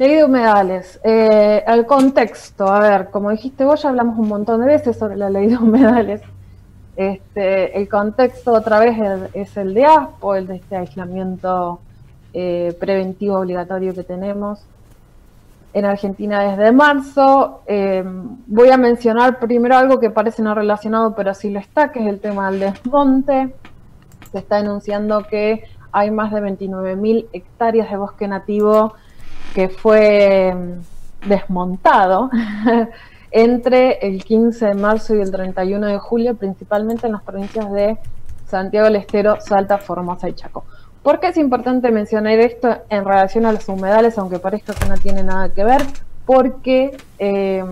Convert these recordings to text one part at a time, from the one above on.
Ley de humedales. Eh, el contexto, a ver, como dijiste vos, ya hablamos un montón de veces sobre la ley de humedales. Este, el contexto otra vez es, el de ASPO, el de este aislamiento eh, preventivo obligatorio que tenemos en Argentina desde marzo. Eh, voy a mencionar primero algo que parece no relacionado, pero sí lo está, que es el tema del desmonte. Se está denunciando que hay más de 29.000 hectáreas de bosque nativo que fue mm, desmontado entre el 15 de marzo y el 31 de julio, principalmente en las provincias de Santiago del Estero, Salta, Formosa y Chaco. ¿Por qué es importante mencionar esto en relación a los humedales, aunque parezca que no tiene nada que ver? Porque eh,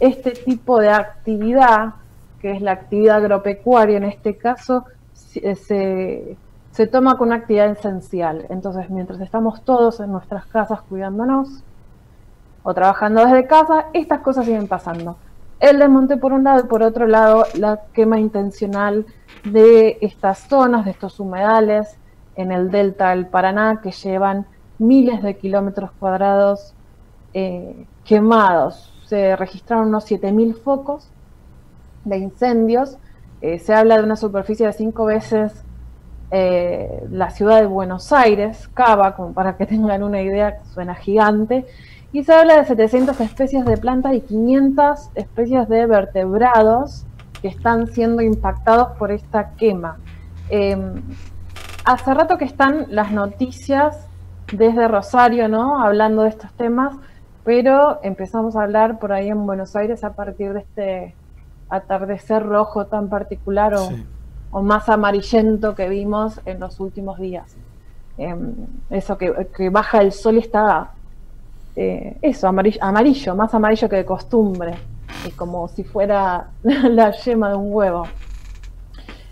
este tipo de actividad, que es la actividad agropecuaria en este caso, se, se toma con una actividad esencial. Entonces, mientras estamos todos en nuestras casas cuidándonos o trabajando desde casa, estas cosas siguen pasando. El desmonte por un lado y por otro lado la quema intencional de estas zonas, de estos humedales en el delta del Paraná que llevan miles de kilómetros cuadrados eh, quemados. Se registraron unos 7.000 focos de incendios. Eh, se habla de una superficie de cinco veces eh, la ciudad de Buenos Aires, Cava, como para que tengan una idea, suena gigante, y se habla de 700 especies de plantas y 500 especies de vertebrados que están siendo impactados por esta quema. Em, hace rato que están las noticias desde Rosario, ¿no? Hablando de estos temas, pero empezamos a hablar por ahí en Buenos Aires a partir de este atardecer rojo tan particular o o más amarillento que vimos en los últimos días. Em, eso que, baja el sol y está, eh, eso, amarillo, más amarillo que de costumbre, como si fuera la yema de un huevo.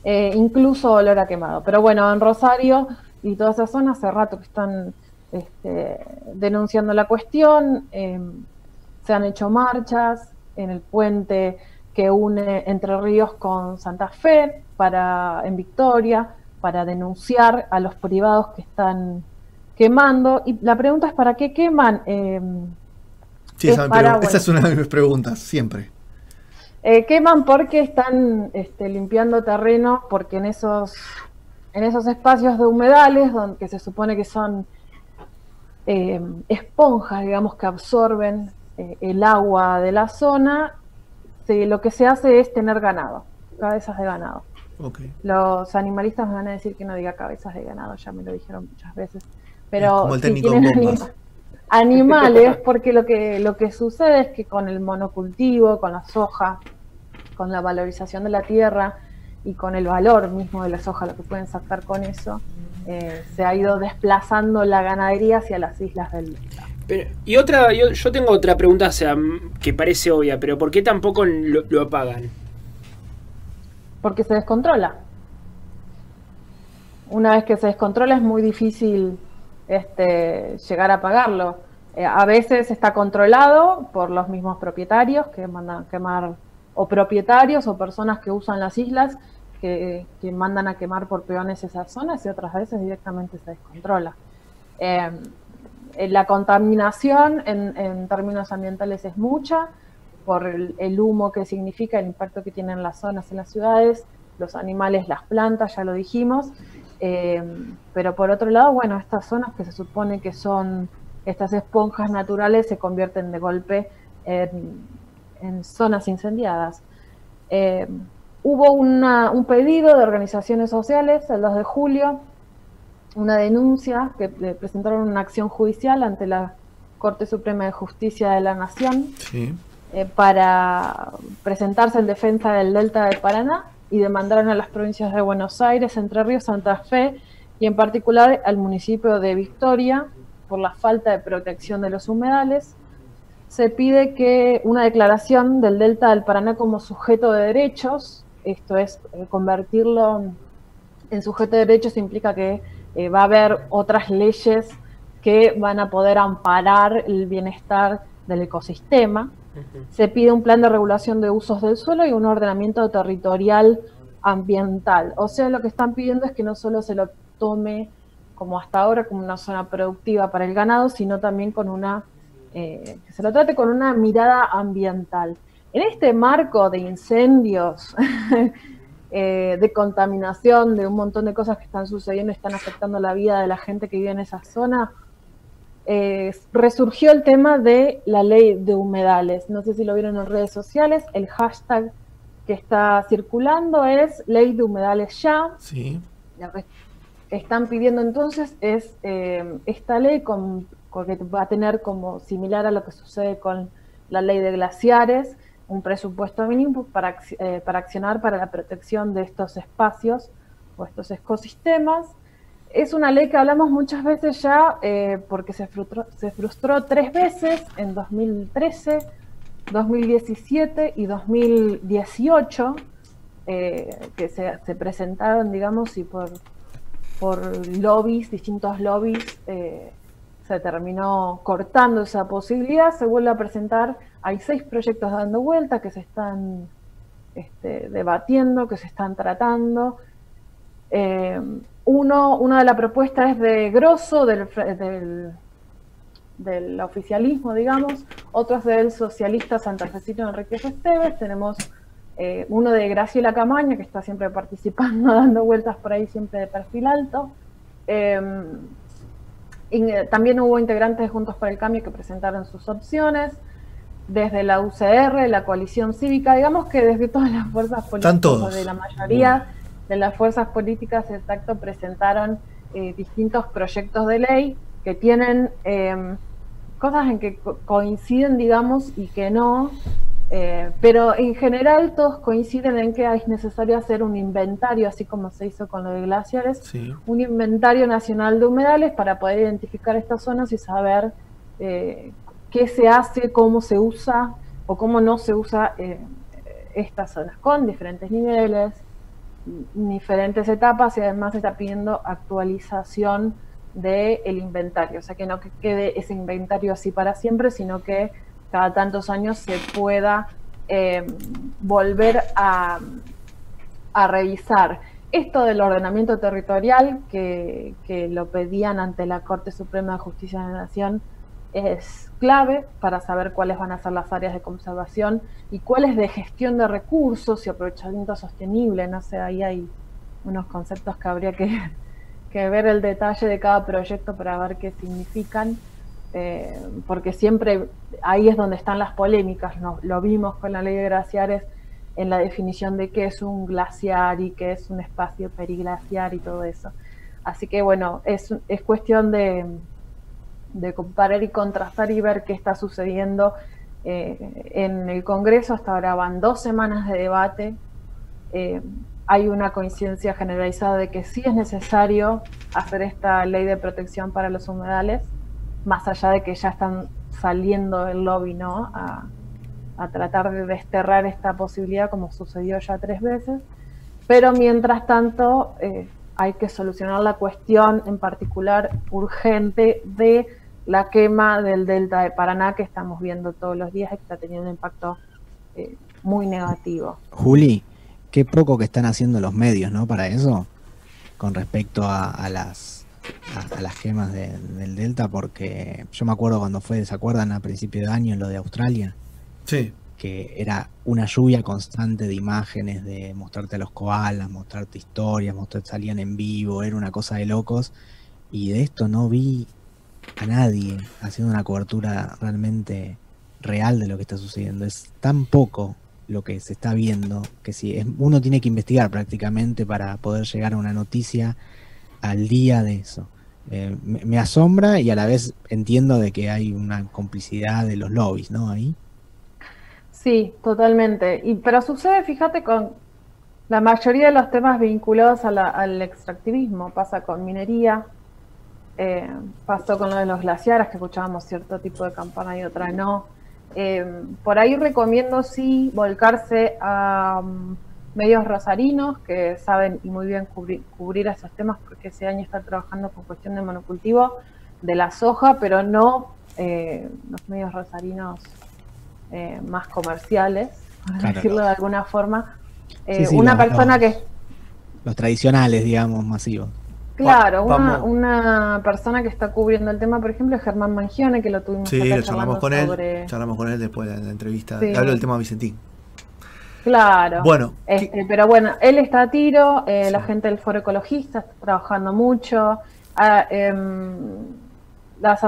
Eh, incluso olor a quemado. Pero bueno, en Rosario y toda esa zona hace rato que están este, denunciando la cuestión, em, se han hecho marchas en el puente que une Entre Ríos con Santa Fe, para, en Victoria, para denunciar a los privados que están quemando. Y la pregunta es, ¿para qué queman? Eh, sí, esa, es una de mis preguntas, siempre. Eh, queman porque están este, limpiando terreno, porque en esos, en esos espacios de humedales, donde se supone que son eh, esponjas, digamos, que absorben el agua de la zona, lo que se hace es tener ganado, cabezas de ganado. Los animalistas me van a decir que no diga cabezas de ganado, ya me lo dijeron muchas veces. Pero si animales, porque lo que, lo que sucede es que con el monocultivo, con la soja, con la valorización de la tierra y con el valor mismo de la soja, lo que pueden sacar con eso, eh, se ha ido desplazando la ganadería hacia las islas del y otra, yo, tengo otra pregunta, que parece obvia, pero ¿por qué tampoco lo apagan? porque se descontrola. Una vez que se descontrola es muy difícil este, llegar a pagarlo. Eh, a veces está controlado por los mismos propietarios que mandan a quemar, o propietarios o personas que usan las islas que, mandan a quemar por peones esas zonas y otras veces directamente se descontrola. Eh, la contaminación en, términos ambientales es mucha, por el, humo que significa, el impacto que tienen las zonas en las ciudades, los animales, las plantas, ya lo dijimos. Eh, pero por otro lado, bueno, estas zonas que se supone que son estas esponjas naturales se convierten de golpe en, zonas incendiadas. Eh, hubo un pedido de organizaciones sociales el 2 de julio, una denuncia que presentaron una acción judicial ante la Corte Suprema de Justicia de la Nación. Sí eh, para presentarse en defensa del Delta del Paraná y demandaron a las provincias de Buenos Aires, Entre Ríos, Santa Fe y en particular al municipio de Victoria por la falta de protección de los humedales. Se pide que una declaración del Delta del Paraná como sujeto de derechos, esto es eh, convertirlo en sujeto de derechos implica que eh, va a haber otras leyes que van a poder amparar el bienestar del ecosistema. Se pide un plan de regulación de usos del suelo y un ordenamiento territorial ambiental. O sea, lo que están pidiendo es que no solo se lo tome como hasta ahora como una zona productiva para el ganado, sino también con una que se lo trate con una mirada ambiental. En este marco de incendios, de contaminación, de un montón de cosas que están sucediendo y están afectando la vida de la gente que vive en esa zona, resurgió el tema de la ley de humedales. No sé si lo vieron en redes sociales, el hashtag que está circulando es ley de humedales ya. Sí. están pidiendo entonces es eh, esta ley con, que va a tener como similar a lo que sucede con la ley de glaciares, un presupuesto mínimo para, eh, para accionar para la protección de estos espacios o estos ecosistemas. Es una ley que hablamos muchas veces ya eh, porque se frustró, se frustró tres veces en 2013 2017 y 2018, eh, que se, presentaron, digamos, y por, por lobbies, distintos lobbies, se terminó cortando esa posibilidad, se vuelve a presentar, hay seis proyectos dando vuelta que se están este, debatiendo, que se están tratando. Eh, uno, una de las propuestas es de Grosso, del, del oficialismo, digamos, otros del socialista santafesino Enrique Esteves, tenemos eh, uno de Graciela Camaña, que está siempre participando, dando vueltas por ahí, siempre de perfil alto. Eh, también hubo integrantes de Juntos por el Cambio que presentaron sus opciones, desde la UCR, la coalición cívica, digamos que desde todas las fuerzas políticas, de la mayoría de las fuerzas políticas, exacto, presentaron eh, distintos proyectos de ley que tienen em, cosas en que coinciden, digamos, y que no, eh, pero en general todos coinciden en que es necesario hacer un inventario, así como se hizo con lo de glaciares, un inventario nacional de humedales para poder identificar estas zonas y saber eh, qué se hace, cómo se usa o cómo no se usa eh, estas zonas, con diferentes niveles, diferentes etapas y además está pidiendo actualización del inventario, o sea, que no quede ese inventario así para siempre, sino que cada tantos años se pueda eh, volver a, revisar. Esto del ordenamiento territorial, que, lo pedían ante la Corte Suprema de Justicia de la Nación, es clave para saber cuáles van a ser las áreas de conservación y cuáles de gestión de recursos y aprovechamiento sostenible. No sé, ahí hay unos conceptos que habría que que ver el detalle de cada proyecto para ver qué significan, eh, porque siempre ahí es donde están las polémicas, ¿no? lo vimos con la ley de glaciares en la definición de qué es un glaciar y qué es un espacio periglaciar y todo eso. Así que bueno, es, es cuestión de, de comparar y contrastar y ver qué está sucediendo eh, en el Congreso. Hasta ahora van dos semanas de debate. Eh, hay una coincidencia generalizada de que sí es necesario hacer esta ley de protección para los humedales, más allá de que ya están saliendo del lobby ¿no? a, tratar de desterrar esta posibilidad como sucedió ya tres veces, pero mientras tanto eh, hay que solucionar la cuestión en particular urgente de la quema del delta de Paraná que estamos viendo todos los días está teniendo un impacto eh, muy negativo. Juli, qué poco que están haciendo los medios, ¿no? Para eso, con respecto a, las a, las quemas del Delta, porque yo me acuerdo cuando fue, ¿se acuerdan a principio de año lo de Australia? Sí. Que era una lluvia constante de imágenes, de mostrarte a los koalas, mostrarte historias, mostrarte salían en vivo, era una cosa de locos. Y de esto no vi a nadie haciendo una cobertura realmente real de lo que está sucediendo. Es tan poco lo que se está viendo, que si uno tiene que investigar prácticamente para poder llegar a una noticia al día de eso. Eh, me, asombra y a la vez entiendo de que hay una complicidad de los lobbies, ¿no? Ahí. Sí, totalmente. Y, pero sucede, fíjate, con la mayoría de los temas vinculados al extractivismo. Pasa con minería, eh, pasó con lo de los glaciares, que escuchábamos cierto tipo de campana y otra no eh, por ahí recomiendo sí volcarse a um, medios rosarinos que saben y muy bien cubrir, esos temas porque ese año está trabajando con cuestión de monocultivo de la soja, pero no eh, los medios rosarinos eh, más comerciales, por decirlo de alguna forma. una persona que... Los tradicionales, digamos, masivos. Claro, una, persona que está cubriendo el tema, por ejemplo, es Germán Mangione, que lo tuvimos Sí, lo charlamos con él. Charlamos con él después de la entrevista. Hablo del tema Vicentín. Claro. Bueno. Este, pero bueno, él está a tiro, eh, la gente del Foro Ecologista está trabajando mucho. Ah, em, las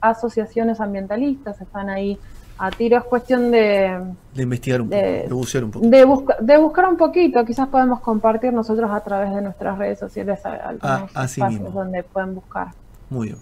asociaciones ambientalistas están ahí a tiro. Es cuestión de... De investigar un poco, de bucear un poco. De, de, buscar un poquito. Quizás podemos compartir nosotros a través de nuestras redes sociales algunos ah, espacios donde pueden buscar. Muy bien.